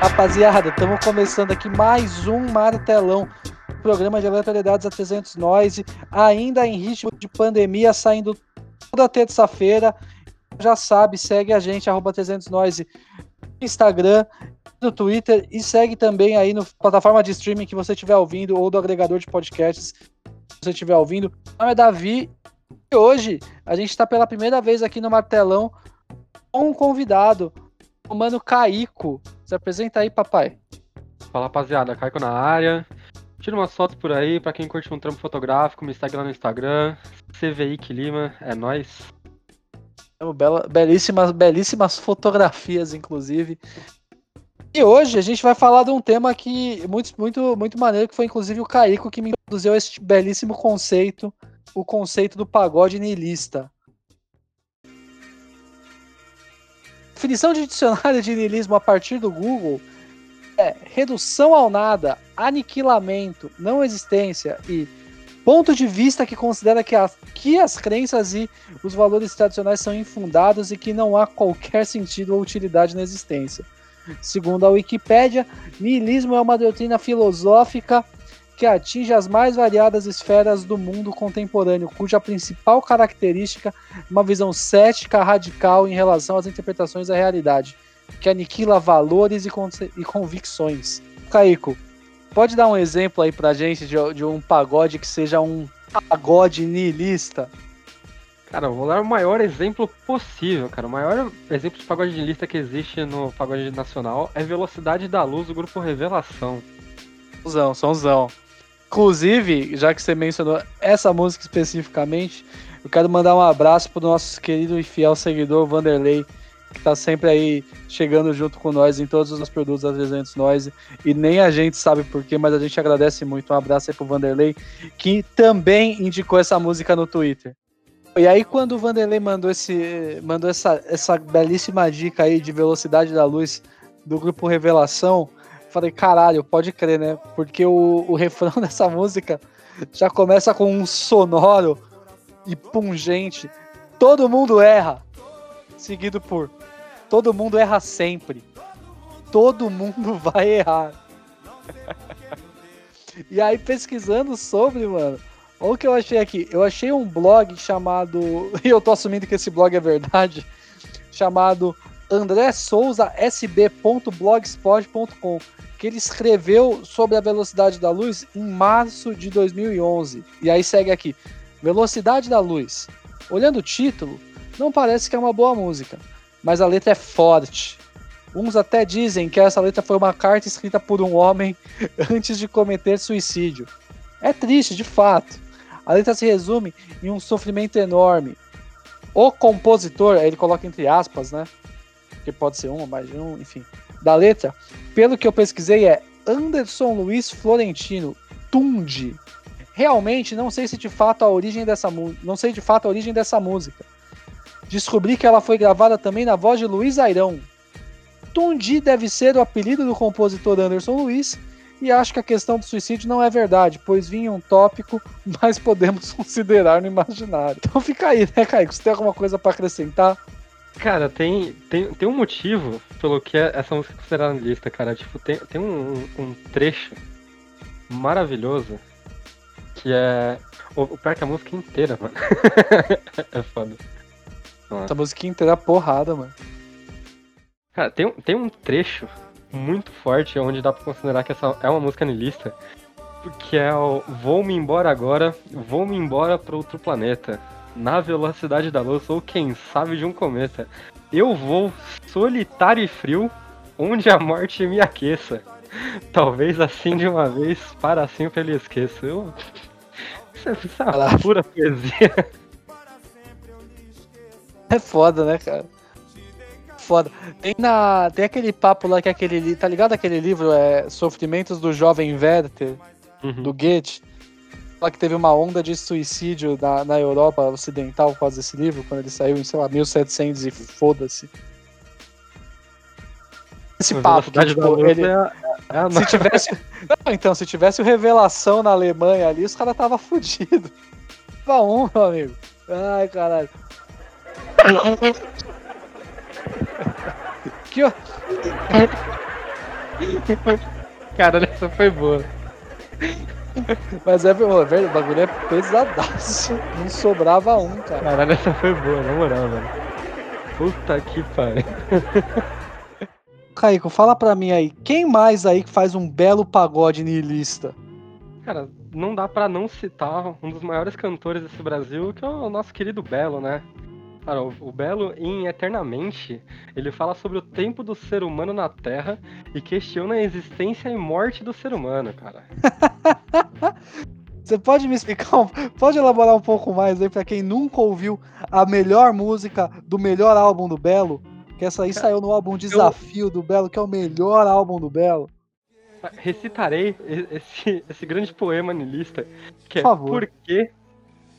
Rapaziada, estamos começando aqui mais um Martelão, programa de aleatoriedades a 300 Noise, ainda em ritmo de pandemia, saindo toda terça-feira. Já sabe, segue a gente, arroba 300 Noise, no Instagram, no Twitter e segue também aí no plataforma de streaming que você estiver ouvindo ou do agregador de podcasts que você estiver ouvindo. Meu nome é Davi e hoje a gente está pela primeira vez aqui no Martelão com um convidado, o mano Caico. Se apresenta aí, papai. Fala rapaziada, Caico na área. Tira umas fotos por aí, pra quem curte um trampo fotográfico, me segue lá no Instagram. CVI que Lima, é nóis. Bela, belíssimas, belíssimas fotografias, inclusive. E hoje a gente vai falar de um tema que muito, muito, muito maneiro, que foi inclusive o Caico que me introduziu esse belíssimo conceito, o conceito do pagode niilista. Definição de dicionário de niilismo a partir do Google é redução ao nada, aniquilamento, não existência e ponto de vista que considera que, a, que as crenças e os valores tradicionais são infundados e que não há qualquer sentido ou utilidade na existência. Segundo a Wikipédia, niilismo é uma doutrina filosófica que atinge as mais variadas esferas do mundo contemporâneo, cuja principal característica é uma visão cética radical em relação às interpretações da realidade, que aniquila valores e, e convicções. Caico, pode dar um exemplo aí pra gente de, de um pagode que seja um pagode niilista? Cara, eu vou dar o maior exemplo possível, cara. O maior exemplo de pagode niilista que existe no pagode nacional é Velocidade da Luz, do grupo Revelação. Somzão, somzão. Inclusive, já que você mencionou essa música especificamente, eu quero mandar um abraço pro nosso querido e fiel seguidor Vanderlei, que tá sempre aí chegando junto com nós em todos os produtos da 300 Noise. E nem a gente sabe porquê, mas a gente agradece muito. Um abraço aí pro Vanderlei, que também indicou essa música no Twitter. E aí, quando o Vanderlei mandou, esse, mandou essa, essa belíssima dica aí de velocidade da luz do grupo Revelação, Falei, caralho, pode crer, né? Porque o, o refrão dessa música já começa com um sonoro e pungente. Todo mundo erra. Seguido por todo mundo erra sempre. Todo mundo vai errar. e aí, pesquisando sobre, mano, olha o que eu achei aqui. Eu achei um blog chamado. E eu tô assumindo que esse blog é verdade. Chamado André Souza sb.blogspot.com que ele escreveu sobre a velocidade da luz em março de 2011. E aí segue aqui: Velocidade da luz. Olhando o título, não parece que é uma boa música, mas a letra é forte. Uns até dizem que essa letra foi uma carta escrita por um homem antes de cometer suicídio. É triste, de fato. A letra se resume em um sofrimento enorme. O compositor, ele coloca entre aspas, né? Que pode ser um, mais de um, enfim da letra, pelo que eu pesquisei, é Anderson Luiz Florentino, Tundi. Realmente não sei se de fato a origem dessa não sei de fato a origem dessa música. Descobri que ela foi gravada também na voz de Luiz Airão. Tundi deve ser o apelido do compositor Anderson Luiz, e acho que a questão do suicídio não é verdade, pois vinha um tópico, mas podemos considerar no imaginário. Então fica aí, né, Kaique? Você tem alguma coisa para acrescentar? Cara, tem, tem, tem um motivo pelo que é essa música é considerada na lista, cara. Tipo, tem, tem um, um trecho maravilhoso que é. O, o pior que a música inteira, mano. é foda. Essa música inteira é porrada, mano. Cara, tem, tem um trecho muito forte onde dá pra considerar que essa é uma música lista. Que é o Vou-me embora agora, vou-me embora pra outro planeta na velocidade da luz ou quem sabe de um cometa. Eu vou solitário e frio, onde a morte me aqueça. Talvez assim de uma vez, para sempre ele esqueça. Eu... Isso é, isso é uma pura poesia. É foda, né, cara? Foda. Tem, na, tem aquele papo lá que é aquele. Tá ligado aquele livro? É Sofrimentos do Jovem Werther, uhum. do Goethe que teve uma onda de suicídio na, na Europa Ocidental por causa desse livro, quando ele saiu em, sei lá, 1700 e foda-se. Esse papo, que, tipo, ele, é, é se tivesse, não, então, se tivesse o Revelação na Alemanha ali, os caras tava fudido. Tava um, meu amigo. Ai, caralho. que, Cara, essa foi boa. Mas é, o bagulho é pesadaço. Não sobrava um, cara. Caralho, essa foi boa, na moral, velho. Puta que pariu. Caico, fala pra mim aí, quem mais aí que faz um belo pagode niilista? Cara, não dá para não citar um dos maiores cantores desse Brasil, que é o nosso querido Belo, né? Cara, o Belo, em Eternamente, ele fala sobre o tempo do ser humano na Terra e questiona a existência e morte do ser humano, cara. Você pode me explicar, pode elaborar um pouco mais aí para quem nunca ouviu a melhor música do melhor álbum do Belo? Que essa aí saiu no álbum Desafio do Belo, que é o melhor álbum do Belo. Recitarei esse, esse grande poema nilista, que Por é favor. Porque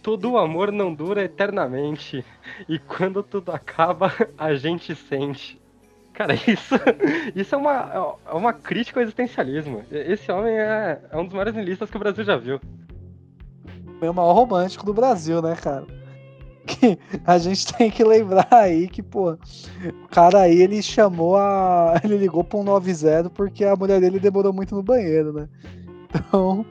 todo amor não dura eternamente, e quando tudo acaba, a gente sente. Cara, isso, isso é, uma, é uma crítica ao existencialismo. Esse homem é, é um dos maiores nihilistas que o Brasil já viu. É o maior romântico do Brasil, né, cara? Que a gente tem que lembrar aí que, pô, o cara aí ele chamou a. Ele ligou pra um 90 porque a mulher dele demorou muito no banheiro, né? Então,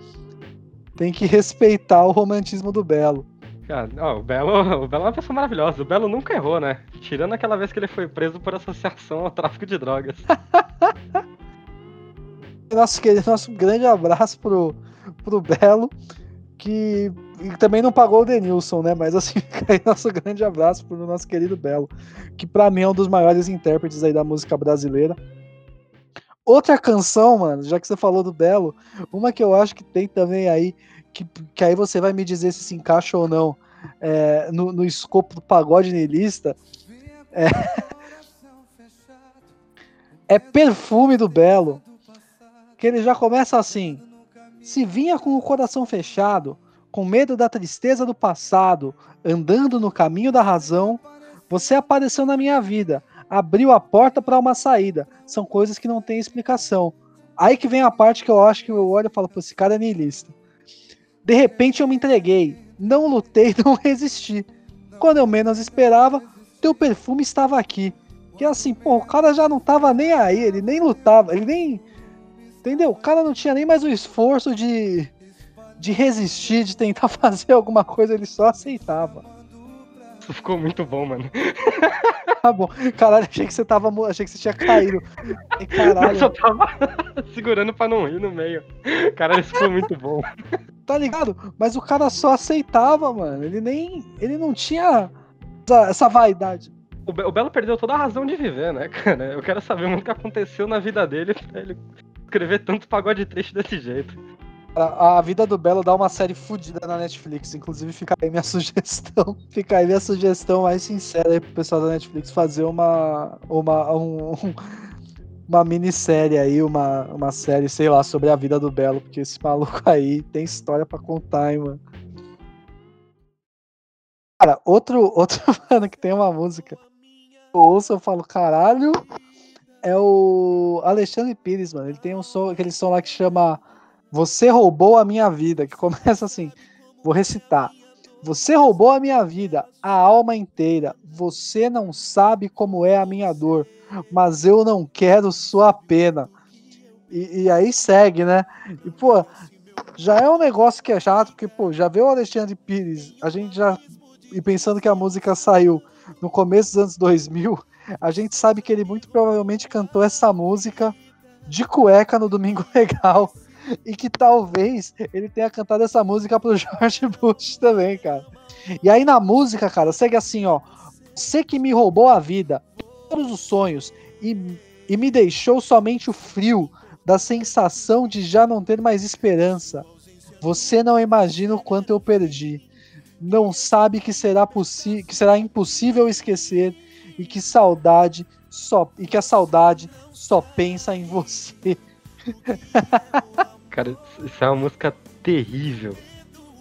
tem que respeitar o romantismo do Belo. Cara, ó, o Belo, o Belo é uma pessoa maravilhosa. O Belo nunca errou, né? Tirando aquela vez que ele foi preso por associação ao tráfico de drogas. nosso, nosso grande abraço pro, pro Belo, que também não pagou o Denilson, né? Mas assim, aí nosso grande abraço pro nosso querido Belo, que para mim é um dos maiores intérpretes aí da música brasileira. Outra canção, mano, já que você falou do Belo, uma que eu acho que tem também aí, que, que aí você vai me dizer se se encaixa ou não é, no, no escopo do pagode niilista, é, é Perfume do Belo, que ele já começa assim, se vinha com o coração fechado, com medo da tristeza do passado, andando no caminho da razão, você apareceu na minha vida, abriu a porta para uma saída. São coisas que não têm explicação. Aí que vem a parte que eu acho que eu olho e falo, pô, esse cara é niilista. De repente eu me entreguei, não lutei, não resisti. Quando eu menos esperava, teu perfume estava aqui. Que assim, pô, o cara já não tava nem aí, ele nem lutava, ele nem. Entendeu? O cara não tinha nem mais o esforço de, de resistir, de tentar fazer alguma coisa, ele só aceitava. Isso ficou muito bom, mano. Tá bom. Caralho, achei que você tava. Achei que você tinha caído. Caralho. Eu só tava segurando pra não rir no meio. Caralho, isso ficou muito bom. Tá ligado? Mas o cara só aceitava, mano. Ele nem. Ele não tinha essa, essa vaidade. O, Be o Belo perdeu toda a razão de viver, né, cara? Eu quero saber muito o que aconteceu na vida dele pra ele escrever tanto pagode triste desse jeito. A, a, vida do Belo dá uma série fodida na Netflix. Inclusive, fica aí minha sugestão. Fica aí minha sugestão mais sincera aí pro pessoal da Netflix fazer uma. uma um, uma minissérie aí, uma, uma série, sei lá, sobre a vida do Belo, porque esse maluco aí tem história para contar, hein, mano. Cara, outro, outro mano que tem uma música. Eu ouço, eu falo, caralho, é o Alexandre Pires, mano. Ele tem um som, aquele som lá que chama você roubou a minha vida, que começa assim. Vou recitar. Você roubou a minha vida, a alma inteira. Você não sabe como é a minha dor, mas eu não quero sua pena. E, e aí segue, né? E, pô, já é um negócio que é chato, porque, pô, já veio o Alexandre Pires, a gente já. E pensando que a música saiu no começo dos anos 2000, a gente sabe que ele muito provavelmente cantou essa música de cueca no Domingo Legal e que talvez ele tenha cantado essa música pro George Bush também, cara. E aí na música, cara, segue assim, ó. Você que me roubou a vida, todos os sonhos e, e me deixou somente o frio da sensação de já não ter mais esperança. Você não imagina o quanto eu perdi. Não sabe que será, que será impossível esquecer e que saudade só e que a saudade só pensa em você. Cara, isso é uma música terrível.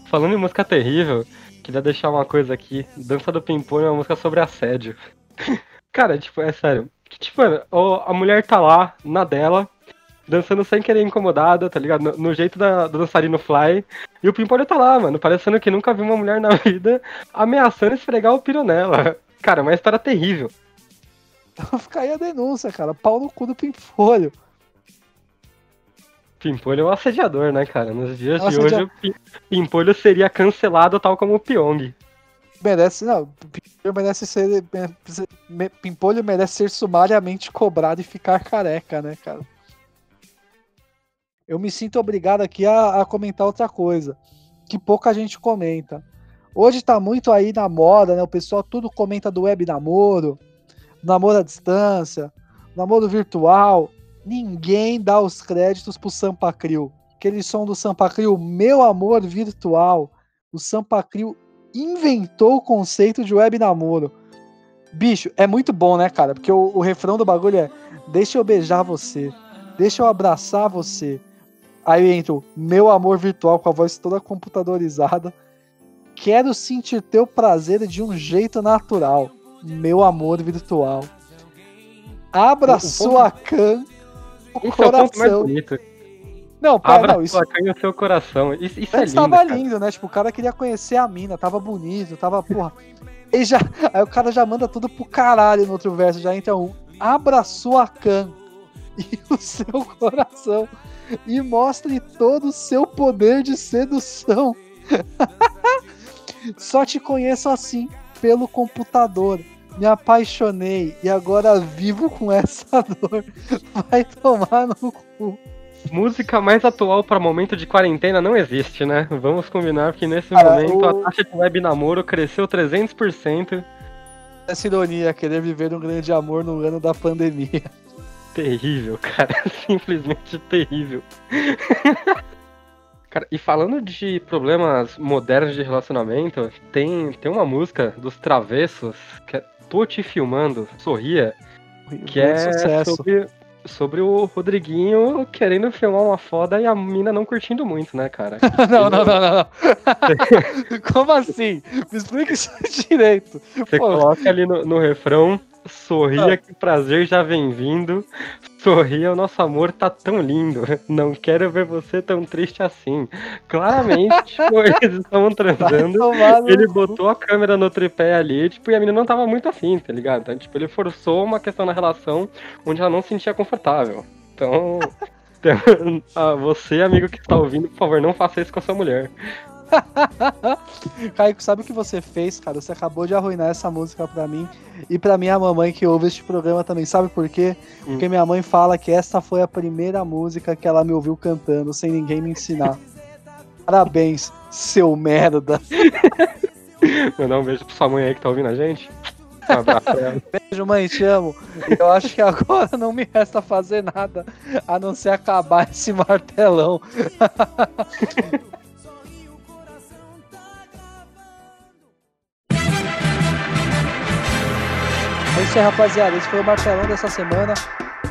Falando em música terrível, queria deixar uma coisa aqui. Dança do Pimpolho é uma música sobre assédio. Cara, tipo, é sério. Tipo, a mulher tá lá, na dela, dançando sem querer incomodada, tá ligado? No, no jeito da, do dançarino fly. E o Pimpolho tá lá, mano, parecendo que nunca viu uma mulher na vida, ameaçando esfregar o piro nela. Cara, uma história terrível. Então fica aí a denúncia, cara. Pau no cu do Pimpolho. Pimpolho é um assediador, né, cara? Nos dias de Assedia- hoje, o Pi- Pimpolho seria cancelado tal como o Pyong. Merece, não, Pimpolho merece ser. Pimpolho merece ser sumariamente cobrado e ficar careca, né, cara? Eu me sinto obrigado aqui a, a comentar outra coisa, que pouca gente comenta. Hoje tá muito aí na moda, né? O pessoal tudo comenta do web namoro, namoro à distância, namoro virtual. Ninguém dá os créditos pro Sampa Crio. Aquele som do Sampa Crio, meu amor virtual. O Sampa Crio inventou o conceito de web namoro. Bicho, é muito bom, né, cara? Porque o, o refrão do bagulho é: Deixa eu beijar você, deixa eu abraçar você. Aí entra o meu amor virtual com a voz toda computadorizada. Quero sentir teu prazer de um jeito natural. Meu amor virtual. Abra O- o sua can o é o coração. Não, pera, Abra não, isso, o seu coração. Isso, isso é lindo, tava cara. lindo, né? Tipo, o cara queria conhecer a mina, tava bonito, tava, porra. E já, aí o cara já manda tudo pro caralho no outro verso, já entra um abra sua can e o seu coração e mostre todo o seu poder de sedução. Só te conheço assim, pelo computador. Me apaixonei e agora vivo com essa dor. Vai tomar no cu. Música mais atual para momento de quarentena não existe, né? Vamos combinar que nesse momento o- a taxa de web namoro cresceu 300%. Essa ironia, querer viver um grande amor no ano da pandemia. Terrível, cara. Simplesmente terrível. Cara, e falando de problemas modernos de relacionamento, tem, tem uma música dos Travessos, que é Tô Te Filmando, Sorria, que é sucesso. sobre, sobre o Rodriguinho querendo filmar uma foda e a mina não curtindo muito, né, cara? não, não, não, não, não. Como assim? Me explica isso direito. Você coloca ali no refrão, sorria que prazer já vem vindo, sorria o nosso amor tá tão lindo, não quero ver você tão triste assim. Claramente, tipo, eles estavam transando, ele botou a câmera no tripé ali, tipo, e a menina não tava muito afim, tá ligado? Então, tipo, ele forçou uma questão na relação onde ela não se sentia confortável. Então, então, você, amigo que está ouvindo, por favor, não faça isso com a sua mulher. Kaique, sabe o que você fez, cara? Você acabou de arruinar essa música pra mim e pra minha mamãe que ouve este programa também. Sabe por quê? Hum. Porque minha mãe fala que essa foi a primeira música que ela me ouviu cantando sem ninguém me ensinar. Parabéns, seu merda. Mandar um beijo pra sua mãe aí que tá ouvindo a gente. Um abraço pra ela. Beijo, mãe, te amo. Eu acho que agora não me resta fazer nada a não ser acabar esse martelão. Isso aí, rapaziada. Esse foi o martelão dessa semana.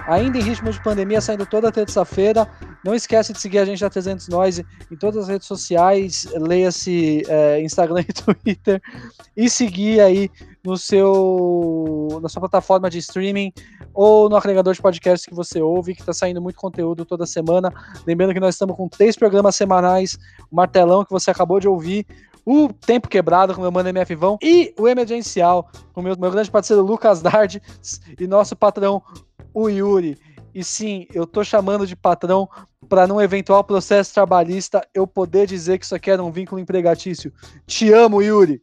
Ainda em ritmo de pandemia, saindo toda terça-feira. Não esquece de seguir a gente da 300 Noise em todas as redes sociais. Leia-se é, Instagram e Twitter. E seguir aí no seu, na sua plataforma de streaming ou no agregador de podcast que você ouve, que está saindo muito conteúdo toda semana. Lembrando que nós estamos com três programas semanais: o Martelão, que você acabou de ouvir, o Tempo Quebrado, com meu mano MF Vão, e o Emergencial, com meu, meu grande parceiro Lucas Dard e nosso patrão, o Yuri. E sim, eu tô chamando de patrão para num eventual processo trabalhista eu poder dizer que isso aqui era um vínculo empregatício. Te amo, Yuri!